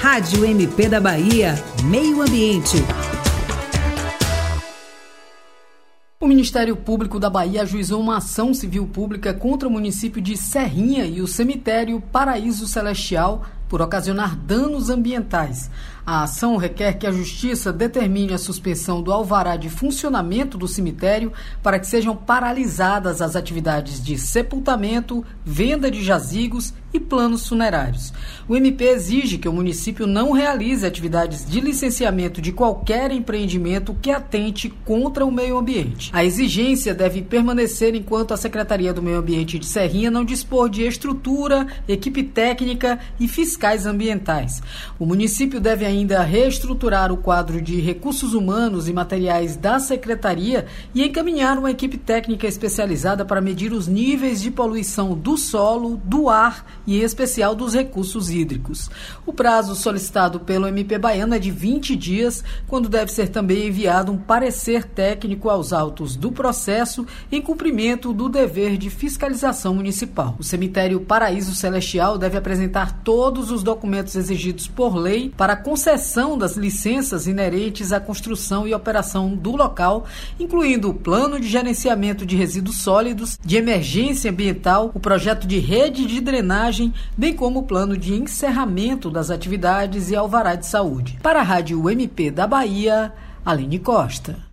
Rádio MP da Bahia, Meio Ambiente. O Ministério Público da Bahia ajuizou uma ação civil pública contra o município de Serrinha e o cemitério Paraíso Celestial por ocasionar danos ambientais. A ação requer que a Justiça determine a suspensão do alvará de funcionamento do cemitério para que sejam paralisadas as atividades de sepultamento, venda de jazigos e planos funerários. O MP exige que o município não realize atividades de licenciamento de qualquer empreendimento que atente contra o meio ambiente. A exigência deve permanecer enquanto a Secretaria do Meio Ambiente de Serrinha não dispor de estrutura, equipe técnica e fiscais ambientais. O município deve ainda reestruturar o quadro de recursos humanos e materiais da secretaria e encaminhar uma equipe técnica especializada para medir os níveis de poluição do solo, do ar e, em especial, dos recursos hídricos. O prazo solicitado pelo MP Baiano é de 20 dias, quando deve ser também enviado um parecer técnico aos autos do processo em cumprimento do dever de fiscalização municipal. O cemitério Paraíso Celestial deve apresentar todos os documentos exigidos por lei para concessão das licenças inerentes à construção e operação do local, incluindo o plano de gerenciamento de resíduos sólidos, de emergência ambiental, o projeto de rede de drenagem, bem como o plano de encerramento das atividades e alvará de saúde. Para a Rádio MP da Bahia, Aline Costa.